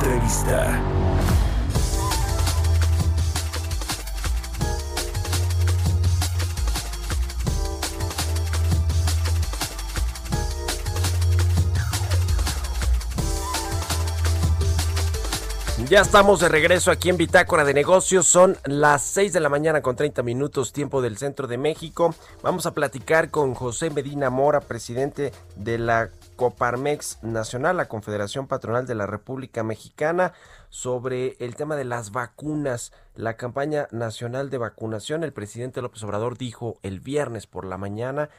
Entrevista. Ya estamos de regreso aquí en Bitácora de Negocios. Son las 6 de la mañana con 30 minutos tiempo del centro de México. Vamos a platicar con José Medina Mora, presidente de la Coparmex Nacional, la Confederación Patronal de la República Mexicana, sobre el tema de las vacunas, la campaña nacional de vacunación. El presidente López Obrador dijo el viernes por la mañana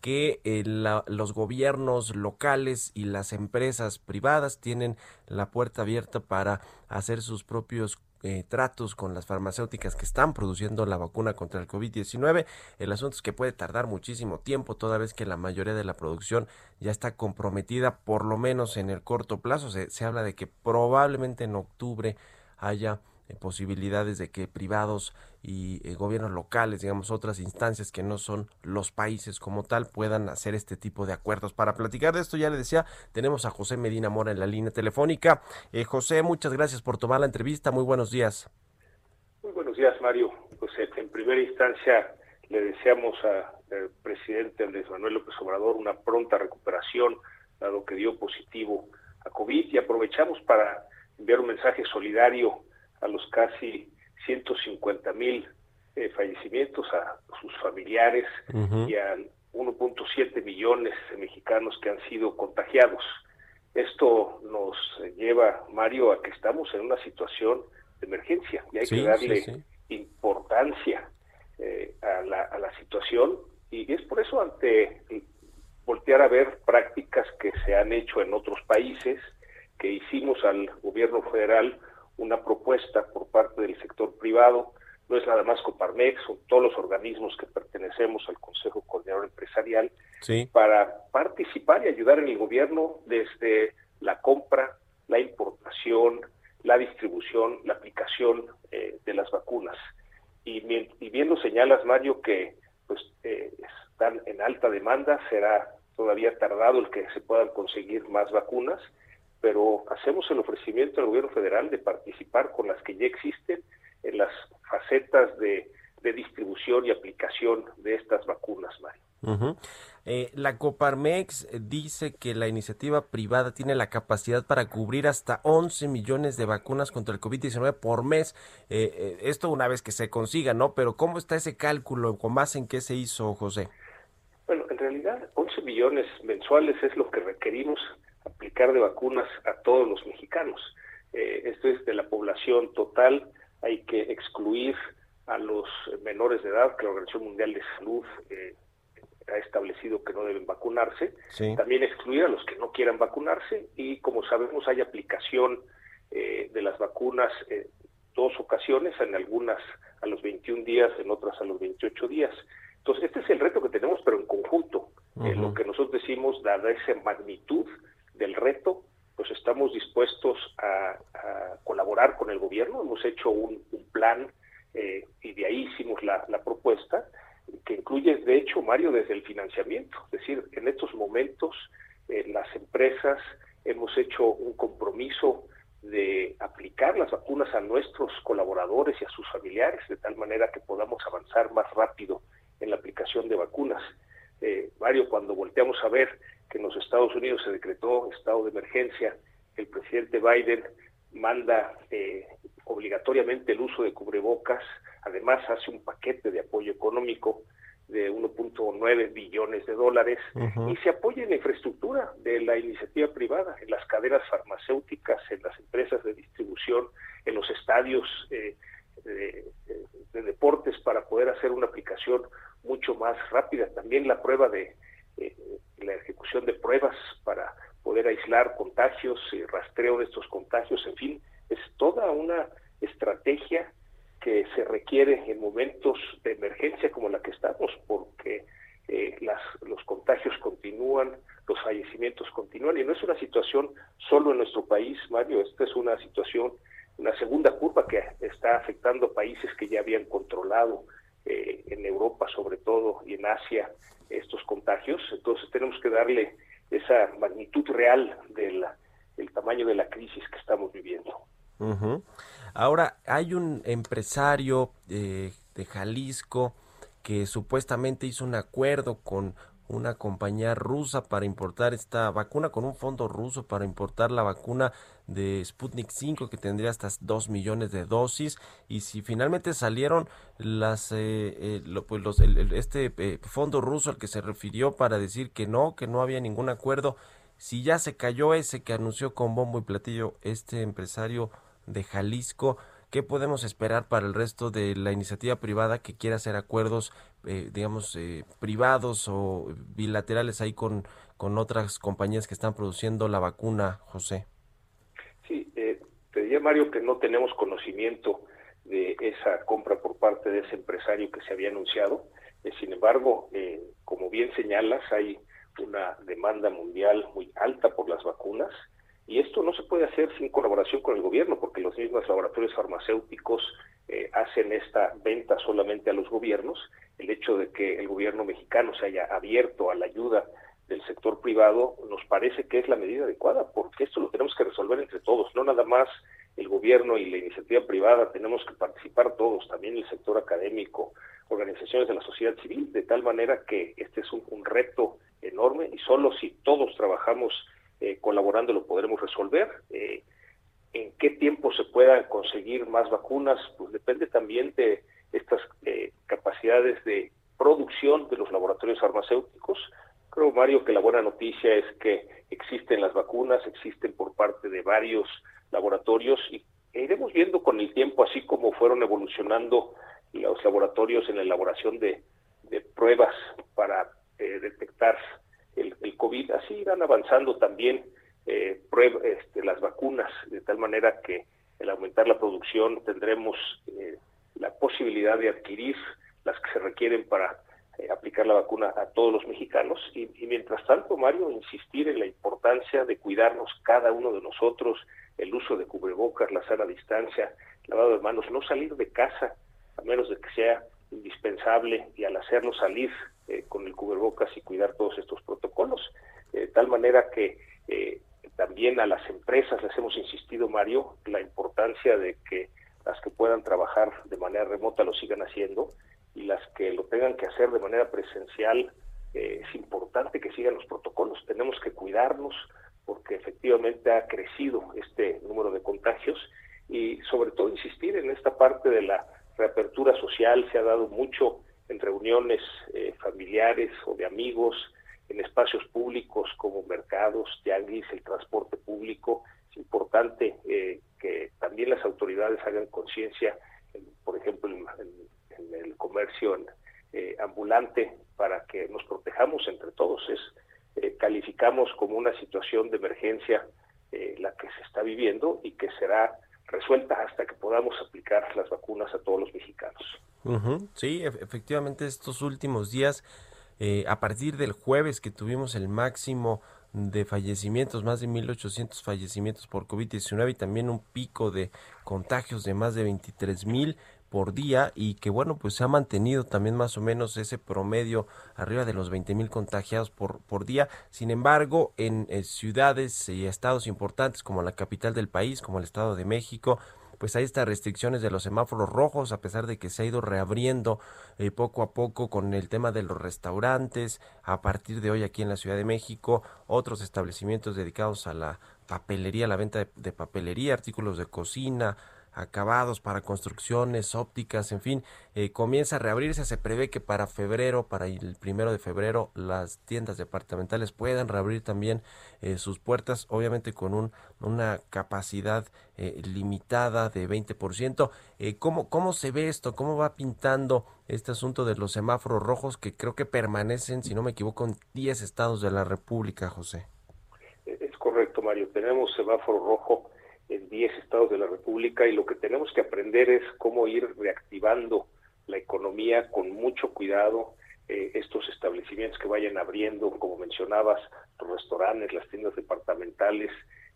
que eh, los gobiernos locales y las empresas privadas tienen la puerta abierta para hacer sus propios eh, tratos con las farmacéuticas que están produciendo la vacuna contra el COVID-19. El asunto es que puede tardar muchísimo tiempo, toda vez que la mayoría de la producción ya está comprometida, por lo menos en el corto plazo. Se, se habla de que probablemente en octubre haya posibilidades de que privados y eh, gobiernos locales, digamos otras instancias que no son los países como tal, puedan hacer este tipo de acuerdos. Para platicar de esto, ya le decía, tenemos a José Medina Mora en la línea telefónica. Eh, José, muchas gracias por tomar la entrevista. Muy buenos días. Muy buenos días, Mario. Pues en primera instancia le deseamos al presidente Andrés Manuel López Obrador una pronta recuperación, dado que dio positivo a COVID, y aprovechamos para enviar un mensaje solidario a los casi 150 mil eh, fallecimientos, a sus familiares y a 1.7 millones de mexicanos que han sido contagiados. Esto nos lleva, Mario, a que estamos en una situación de emergencia y hay que darle importancia eh, a, la, a la situación. Y es por eso ante voltear a ver prácticas que se han hecho en otros países, que hicimos al gobierno federal una propuesta por parte del sector privado, no es nada más Coparmex, son todos los organismos que pertenecemos al Consejo Coordinador Empresarial, para participar y ayudar en el gobierno desde la compra, la importación, la distribución, la aplicación eh, de las vacunas. Y, bien lo señalas, Mario, que pues eh, están en alta demanda, será todavía tardado el que se puedan conseguir más vacunas, pero hacemos el ofrecimiento al gobierno federal de participar con las que ya existen en las facetas de, distribución y aplicación de estas vacunas, Mario. Eh, la Coparmex dice que la iniciativa privada tiene la capacidad para cubrir hasta 11 millones de vacunas contra el COVID-19 por mes. Eh, eh, esto una vez que se consiga, ¿no? Pero ¿cómo está ese cálculo? ¿Con más en qué se hizo, José? Bueno, en realidad 11 millones mensuales es lo que requerimos aplicar de vacunas a todos los mexicanos. Eh, esto es de la población total, hay que excluir a los menores de edad, que la Organización Mundial de Salud eh, ha establecido que no deben vacunarse, también excluir a los que no quieran vacunarse y como sabemos hay aplicación eh, de las vacunas en dos ocasiones, en algunas a los 21 días, en otras a los 28 días. Entonces, este es el reto que tenemos, pero en conjunto. lo que nosotros decimos, dada esa magnitud, del reto, pues estamos dispuestos a, colaborar con el gobierno. Hemos hecho un, plan eh, y de ahí hicimos la, propuesta, que incluye, de hecho, Mario, desde el financiamiento. Es decir, en estos momentos eh, las empresas hemos hecho un compromiso de aplicar las vacunas a nuestros colaboradores y a sus familiares, de tal manera que podamos avanzar más rápido en la aplicación de vacunas. Eh, Mario, cuando volteamos a ver que en los Estados Unidos se decretó estado de emergencia, el presidente Biden manda eh, obligatoriamente el uso de cubrebocas, además hace un paquete de apoyo económico de 1.9 billones de dólares y se apoya en la infraestructura de la iniciativa privada, en las cadenas farmacéuticas, en las empresas de distribución, en los estadios eh, de, de, deportes para poder hacer una aplicación mucho más rápida. También la prueba de, eh, la ejecución de pruebas para contagios, rastreo de estos contagios, en fin, es toda una estrategia que se requiere en momentos de emergencia como la que estamos, porque eh, las, los contagios continúan, los fallecimientos continúan, y no es una situación solo en nuestro país, Mario, esta es una situación, una segunda curva que está afectando países que ya habían controlado eh, en Europa sobre todo y en Asia estos contagios, entonces tenemos que darle esa magnitud real del tamaño de la crisis que estamos viviendo. Ahora, hay un empresario eh, de Jalisco que supuestamente hizo un acuerdo con una compañía rusa para importar esta vacuna, con un fondo ruso para importar la vacuna de Sputnik 5 que tendría hasta 2 millones de dosis y si finalmente salieron las eh, eh, pues los, este fondo ruso al que se refirió para decir que no, que no había ningún acuerdo, si ya se cayó ese que anunció con bombo y platillo este empresario de Jalisco. ¿Qué podemos esperar para el resto de la iniciativa privada que quiera hacer acuerdos, eh, digamos, eh, privados o bilaterales ahí con, con otras compañías que están produciendo la vacuna, José? Sí, eh, te diría, Mario, que no tenemos conocimiento de esa compra por parte de ese empresario que se había anunciado. sin embargo, como bien señalas, hay una demanda mundial muy alta por las vacunas y esto no se puede hacer sin colaboración con el gobierno, porque los mismos laboratorios farmacéuticos eh, hacen esta venta solamente a los gobiernos. El hecho de que el gobierno mexicano se haya abierto a la ayuda del sector privado nos parece que es la medida adecuada, porque esto lo tenemos que resolver entre todos, no nada más el gobierno y la iniciativa privada, tenemos que participar todos, también el sector académico, organizaciones de la sociedad civil, de tal manera que este es un, reto enorme y solo si todos trabajamos eh, colaborando lo podremos resolver. Eh, en qué tiempo se puedan conseguir más vacunas, pues depende también de estas eh, capacidades de producción de los laboratorios farmacéuticos. Creo, Mario, que la buena noticia es que existen las vacunas, existen por parte de varios laboratorios y iremos viendo con el tiempo, así como fueron evolucionando los laboratorios en la elaboración de, pruebas para detectar el, COVID, así irán avanzando también eh, este, las vacunas, de tal manera que al aumentar la producción tendremos eh, la posibilidad de adquirir las que se requieren para eh, aplicar la vacuna a todos los mexicanos. Y, mientras tanto, Mario, insistir en la importancia de cuidarnos cada uno de nosotros, el uso de cubrebocas, la sana distancia, lavado de manos, no salir de casa a menos de que sea indispensable y al hacerlo salir eh, con el cubrebocas y cuidar todos estos protocolos. De tal manera que eh, también a las empresas les hemos insistido, Mario, la importancia de que las que puedan trabajar de manera remota lo sigan haciendo y las que lo tengan que hacer de manera presencial, eh, es importante que sigan los protocolos. Tenemos que cuidarnos porque efectivamente ha crecido este número de contagios y sobre todo insistir en esta parte de la reapertura social, se ha dado mucho en reuniones eh, familiares o de amigos, en espacios públicos como mercados, tianguis, el transporte público. Es importante eh, que también las autoridades hagan conciencia, por ejemplo, en, el comercio eh, ambulante, para que nos protejamos entre todos. Es calificamos como una situación de emergencia la que se está viviendo y que será resuelta hasta que podamos aplicar las vacunas a todos los mexicanos. Sí, efectivamente estos últimos días, eh, a partir del jueves que tuvimos el máximo de fallecimientos, más de 1.800 fallecimientos por COVID-19 y también un pico de contagios de más de 23 mil por día y que bueno pues se ha mantenido también más o menos ese promedio arriba de los 20 mil contagiados por, por día. Sin embargo en, ciudades y estados importantes como la capital del país como el estado de México pues hay estas restricciones de los semáforos rojos, a pesar de que se ha ido reabriendo eh, poco a poco con el tema de los restaurantes, a partir de hoy aquí en la Ciudad de México, otros establecimientos dedicados a la papelería, la venta de papelería, artículos de cocina, acabados para construcciones, ópticas, en fin, eh, comienza a reabrirse. Se prevé que para febrero, para el primero de febrero, las tiendas departamentales puedan reabrir también eh, sus puertas, obviamente con un, una capacidad eh, limitada de 20%. Eh, ¿cómo, ¿Cómo se ve esto? ¿Cómo va pintando este asunto de los semáforos rojos que creo que permanecen, si no me equivoco, en 10 estados de la República, José? correcto, Mario. Tenemos semáforo rojo en 10 estados de la República y lo que tenemos que aprender es cómo ir reactivando la economía con mucho cuidado, eh, estos establecimientos que vayan abriendo, como mencionabas, los restaurantes, las tiendas departamentales,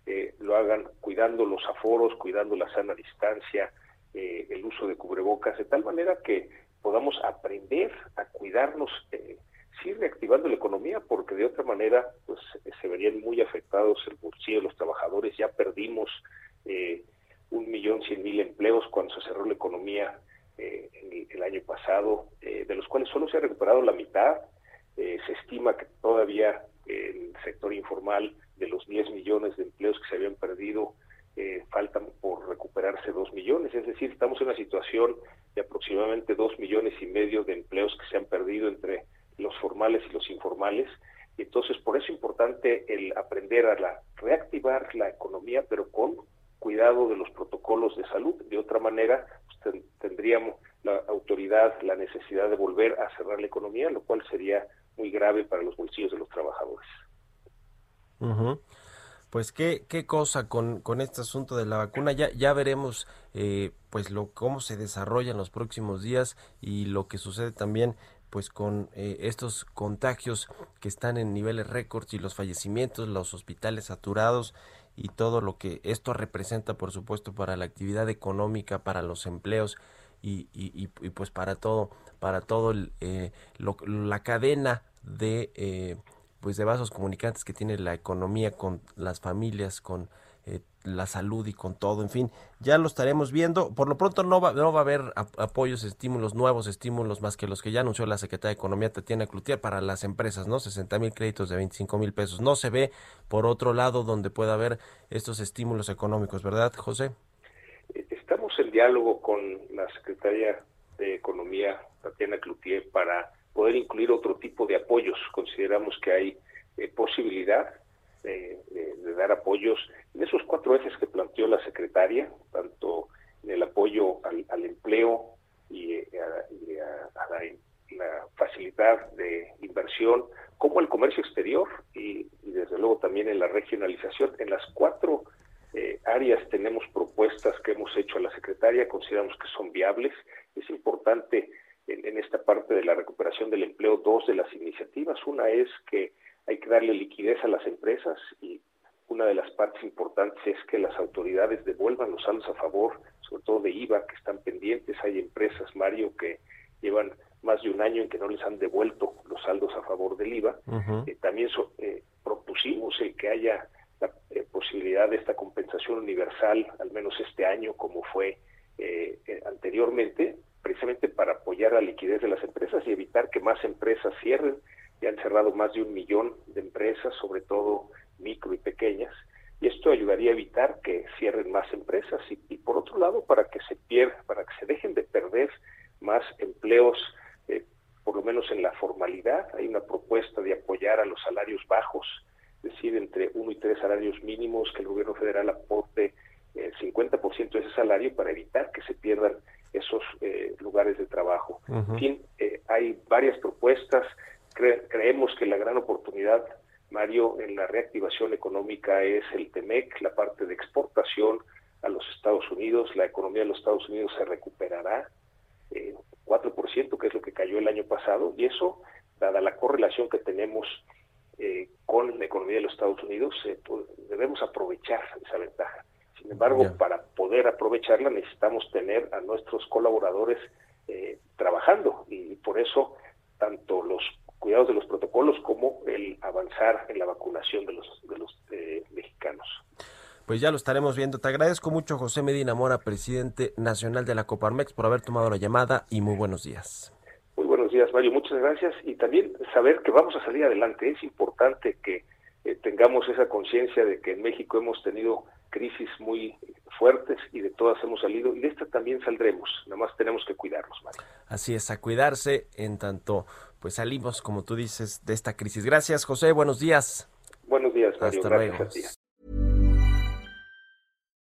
eh, lo hagan cuidando los aforos, cuidando la sana distancia, eh, el uso de cubrebocas, de tal manera que podamos aprender a cuidarnos, eh, sí reactivando la economía, porque de otra manera pues se verían muy afectados el bolsillo de los trabajadores. Ya perdimos un millón cien mil empleos cuando se cerró la economía el, el, año pasado, de los cuales solo se ha recuperado la mitad. se estima que todavía el sector informal de los 10 millones de empleos que se habían perdido, eh, faltan por recuperarse 2 millones. Es decir, estamos en una situación de aproximadamente 2 millones y medio de empleos que se han perdido entre los formales y los informales. Y entonces, por eso es importante el aprender a la, reactivar la economía, pero con cuidado de los protocolos de salud. De otra manera, pues, tendríamos la autoridad la necesidad de volver a cerrar la economía, lo cual sería muy grave para los bolsillos de los trabajadores. Pues qué, qué cosa con, con este asunto de la vacuna. Ya, ya veremos eh, pues lo cómo se desarrolla en los próximos días y lo que sucede también pues con eh, estos contagios que están en niveles récords y los fallecimientos, los hospitales saturados y todo lo que esto representa por supuesto para la actividad económica, para los empleos y, y, pues para todo, para todo el, eh, la cadena de eh, pues de vasos comunicantes que tiene la economía con las familias, con eh, la salud y con todo, en fin, ya lo estaremos viendo. Por lo pronto no va, no va a haber apoyos, estímulos, nuevos estímulos más que los que ya anunció la Secretaría de Economía, Tatiana Cloutier, para las empresas, ¿no? 60 mil créditos de 25 mil pesos. No se ve por otro lado donde pueda haber estos estímulos económicos, ¿verdad, José? Estamos en diálogo con la Secretaría de Economía, Tatiana Cloutier, para poder incluir otro tipo de apoyos. Consideramos que hay eh, posibilidad de, dar apoyos en esos cuatro ejes que planteó la secretaria, tanto en el apoyo al, empleo y, eh, a, la, facilidad de inversión, como el comercio exterior y, desde luego también en la regionalización. En las cuatro eh, áreas tenemos propuestas que hemos hecho a la secretaria, consideramos que son viables. Es importante en, esta parte de la recuperación del empleo dos de las iniciativas. Una es que hay que darle liquidez a las empresas y una de las partes importantes es que las autoridades devuelvan los saldos a favor, sobre todo de IVA, que están pendientes. Hay empresas, Mario, que llevan más de un año en que no les han devuelto los saldos a favor del IVA. Eh, también eh, propusimos el que haya la eh, posibilidad de esta compensación universal, al menos este año, como fue anteriormente, precisamente para apoyar la liquidez de las empresas y evitar que más empresas cierren. Ya han cerrado más de un millón de empresas, sobre todo micro y pequeñas, y esto ayudaría a evitar que cierren más empresas y, por otro lado para que se pierda, para que se dejen de perder más empleos, eh, por lo menos en la formalidad. Hay una propuesta de apoyar a los salarios bajos, es decir, entre uno y tres salarios mínimos, que el gobierno federal aporte el 50% de ese salario para evitar que se pierdan esos eh, lugares de trabajo. En fin, eh, hay varias propuestas. Creemos que la gran oportunidad, Mario, en la reactivación económica es el TEMEC, la parte de exportación a los Estados Unidos. La economía de los Estados Unidos se recuperará eh, 4%, que es lo que cayó el año pasado, y eso, dada la correlación que tenemos eh, con la economía de los Estados Unidos, pues, debemos aprovechar esa ventaja. Sin embargo, para poder aprovecharla necesitamos tener a nuestros colaboradores eh, trabajando y por eso tanto los cuidados de los protocolos como el avanzar en la vacunación de los, de los eh, mexicanos. Pues ya lo estaremos viendo. Te agradezco mucho, José Medina Mora, presidente nacional de la Coparmex, por haber tomado la llamada y muy buenos días. Muy buenos días, Mario. Muchas gracias. Y también saber que vamos a salir adelante. Es importante que eh, tengamos esa conciencia de que en México hemos tenido crisis muy fuertes y de todas hemos salido y de esta también saldremos, nada más tenemos que cuidarnos, Mario. Así es, a cuidarse en tanto pues salimos, como tú dices, de esta crisis. Gracias, José, buenos días. Buenos días, Mario. Hasta Gracias luego.